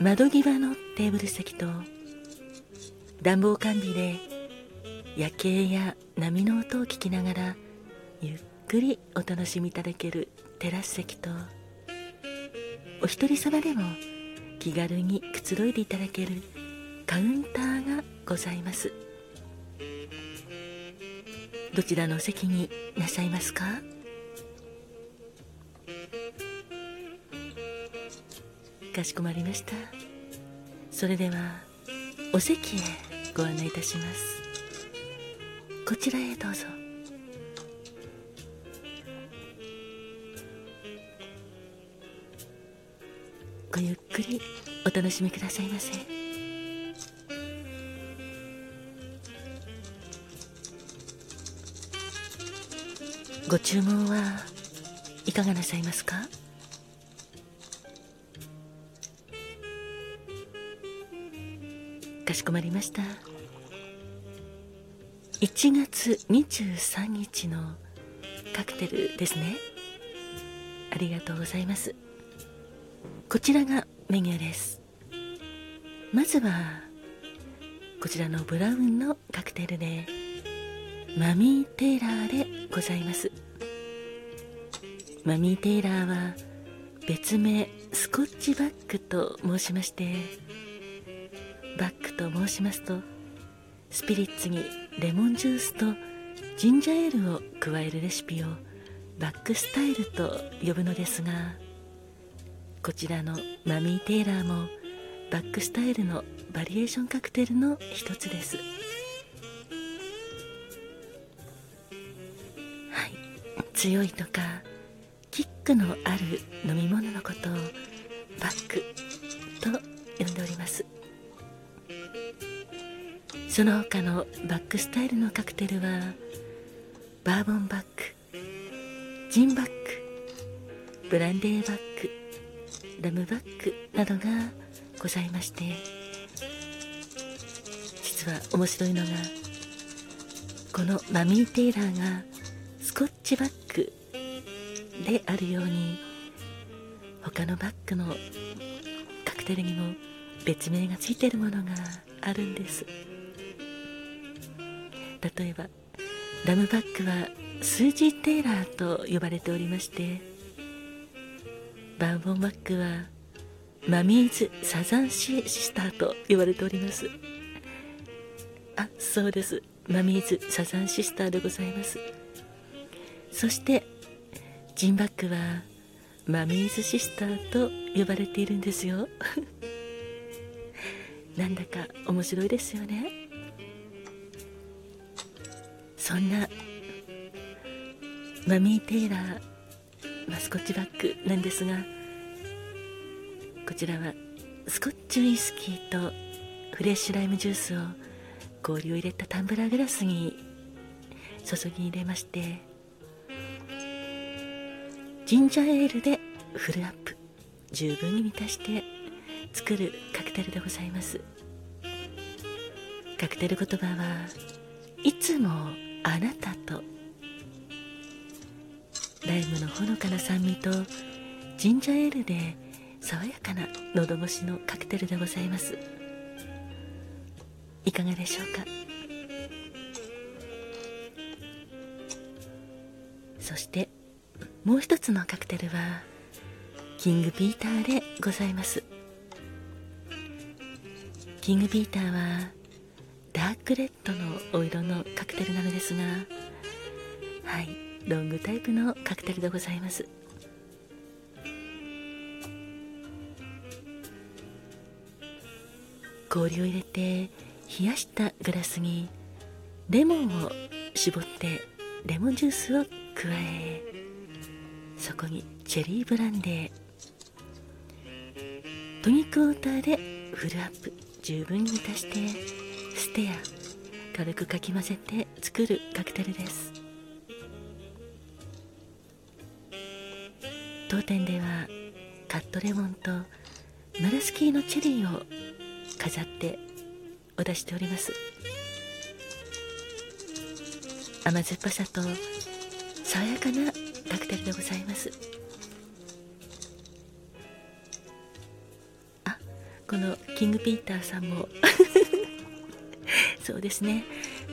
窓際のテーブル席と暖房完備で夜景や波の音を聞きながらゆっくりお楽しみいただけるテラス席とお一人様でも気軽にくつろいでいただけるカウンターがございます。どちらの席になさいますか？かしこまりました。それではお席へご案内いたします。こちらへどうぞ。ごゆっくりお楽しみくださいませ。ご注文はいかがなさいますか？しこまりました。1月23日のカクテルですね。ありがとうございます。こちらがメニューです。まずはこちらのブラウンのカクテルでマミー・テイラーでございます。マミー・テイラーは別名スコッチバックと申しましてバックと申しますとスピリッツにレモンジュースとジンジャーエールを加えるレシピをバックスタイルと呼ぶのですがこちらのマミー・テイラーもバックスタイルのバリエーションカクテルの一つです。はい。強いとかキックのある飲み物のことをバックと呼んでおります。その他のバックスタイルのカクテルはバーボンバックジンバックブランデーバックラムバックなどがございまして実は面白いのがこのマミー・テイラーがスコッチバックであるように他のバックのカクテルにも別名がついているものがあるんです。例えばラムバックはスージー・テイラーと呼ばれておりましてバーボンバックはマミーズ・サザンシースターと呼ばれております。あそうです。マミーズ・サザンシスターでございます。そしてジンバックはマミーズ・シスターと呼ばれているんですよ。なんだか面白いですよね。そんなマミー・テイラーマスコッチバッグなんですがこちらはスコッチウイスキーとフレッシュライムジュースを氷を入れたタンブラーグラスに注ぎ入れましてジンジャーエールでフルアップ十分に満たして作るカクテルでございます。カクテル言葉はいつもあなたと。ライムのほのかな酸味とジンジャーエールで爽やかな喉越しのカクテルでございます。いかがでしょうか？そしてもう一つのカクテルはキングピーターでございます。キングピーターはダークレッドのお色のカクテルなのですがはいロングタイプのカクテルでございます。氷を入れて冷やしたグラスにレモンを絞ってレモンジュースを加えそこにチェリーブランデートニックウォーターでフルアップ十分に満たしてステア軽くかき混ぜて作るカクテルです。当店ではカットレモンとマラスキーのチェリーを飾ってお出しております。甘酸っぱさと爽やかなカクテルでございます。あこのキングピーターさんも。そうですね。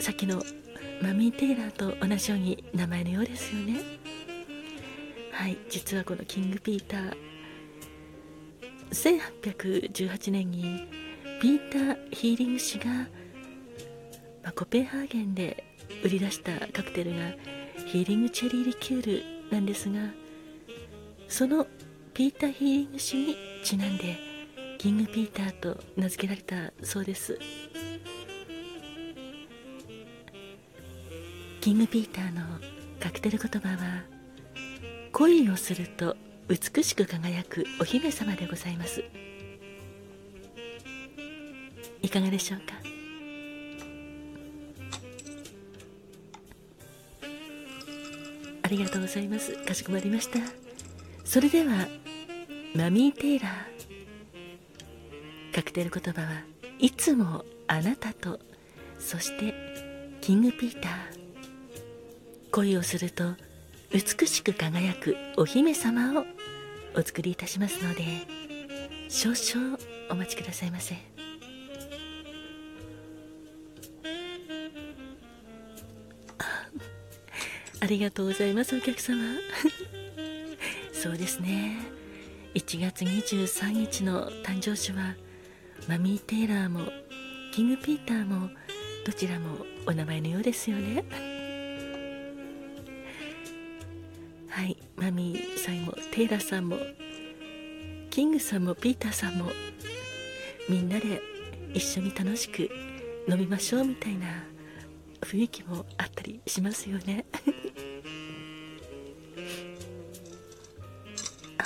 さっきのマミー・テイラーと同じように名前のようですよね。はい実はこのキングピーター1818年にピーター・ヒーリング氏が、まあ、コペンハーゲンで売り出したカクテルがヒーリングチェリーリキュールなんですがそのピーター・ヒーリング氏にちなんでキングピーターと名付けられたそうです。キングピーターのカクテル言葉は恋をすると美しく輝くお姫様でございます。いかがでしょうか？ありがとうございます。かしこまりました。それではマミー・テイラー。カクテル言葉はいつもあなたとそしてキングピーター。恋をすると美しく輝くお姫様をお作りいたしますので少々お待ちくださいませ。ありがとうございますお客様。そうですね。1月23日の誕生日はマミー・テイラーもキング・ピーターもどちらもお名前のようですよね。はいマミーさんもテイラーさんもキングさんもピーターさんもみんなで一緒に楽しく飲みましょうみたいな雰囲気もあったりしますよね。あ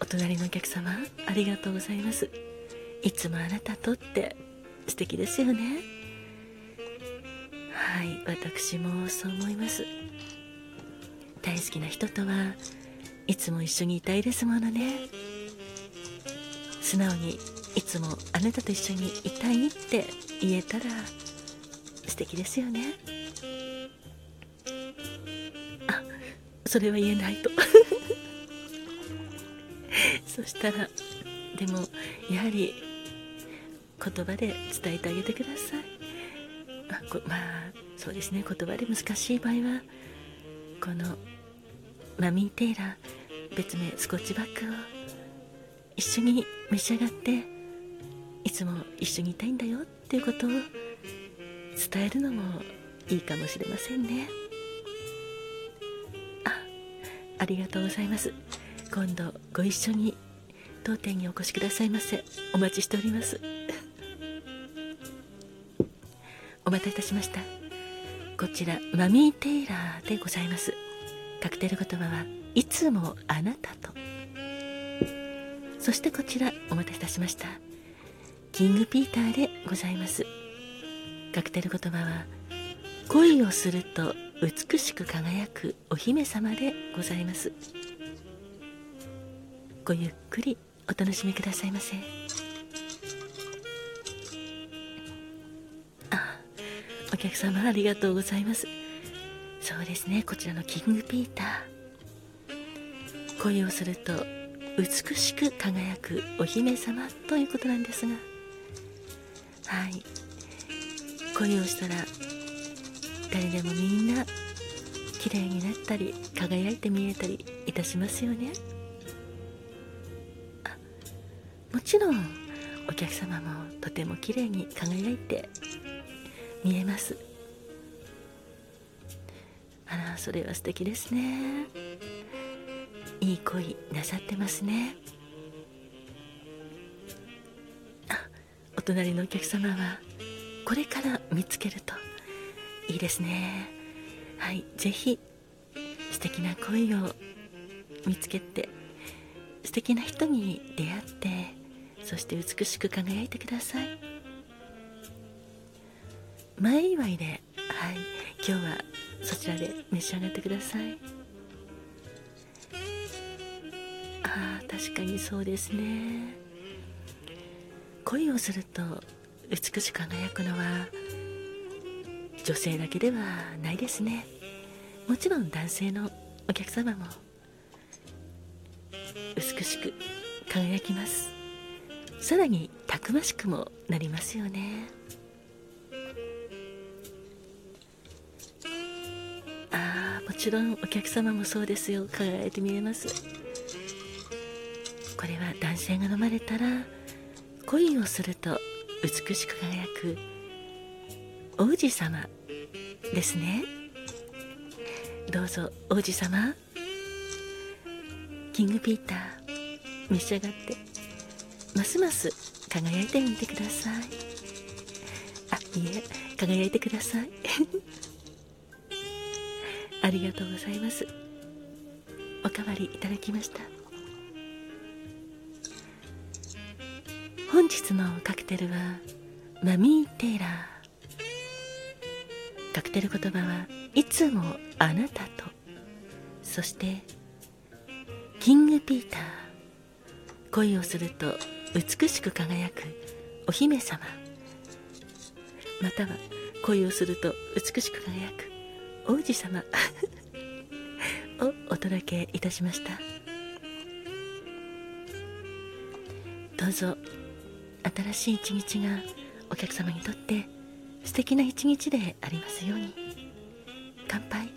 お隣のお客様ありがとうございます。いつもあなたとって素敵ですよね。はい私もそう思います。大好きな人とはいつも一緒にいたいですものね。素直にいつもあなたと一緒にいたいって言えたら素敵ですよね。あそれは言えないと。そしたらでもやはり言葉で伝えてあげてください。あまあそうですね。言葉で難しい場合はこのマミー・テイラー別名スコッチバッグを一緒に召し上がっていつも一緒にいたいんだよっていうことを伝えるのもいいかもしれませんね。あありがとうございます。今度ご一緒に当店にお越しくださいませ。お待ちしております。お待たせいたしました。こちらマミー・テイラーでございます。カクテル言葉はいつもあなたと。そしてこちらお待たせいたしました。キングピーターでございます。カクテル言葉は恋をすると美しく輝くお姫様でございます。ごゆっくりお楽しみくださいませ。あお客様ありがとうございます。そうですね。こちらのキングピーター。恋をすると美しく輝くお姫様ということなんですが。はい。恋をしたら誰でもみんな綺麗になったり輝いて見えたりいたしますよね。あもちろんお客様もとても綺麗に輝いて見えます。それは素敵ですね。いい恋なさってますね。お隣のお客様はこれから見つけるといいですね。はい是非素敵な恋を見つけて素敵な人に出会ってそして美しく輝いてください。前祝いではい今日はそちらで召し上がってください。ああ確かにそうですね。恋をすると美しく輝くのは女性だけではないですね。もちろん男性のお客様も美しく輝きます。さらにたくましくもなりますよね。ちろんお客様もそうですよ。輝いて見えます。これは男性が飲まれたら恋をすると美しく輝く王子様ですね。どうぞ王子様。キングピーター召し上がって。ますます輝いてみてください。あいえ輝いてください。ありがとうございます。おかわりいただきました。本日のカクテルはマミー・テイラー。カクテル言葉はいつもあなたと。そしてキングピーター。恋をすると美しく輝くお姫様。または恋をすると美しく輝く王子様。をお届けいたしました。どうぞ新しい一日がお客様にとって素敵な一日でありますように。乾杯。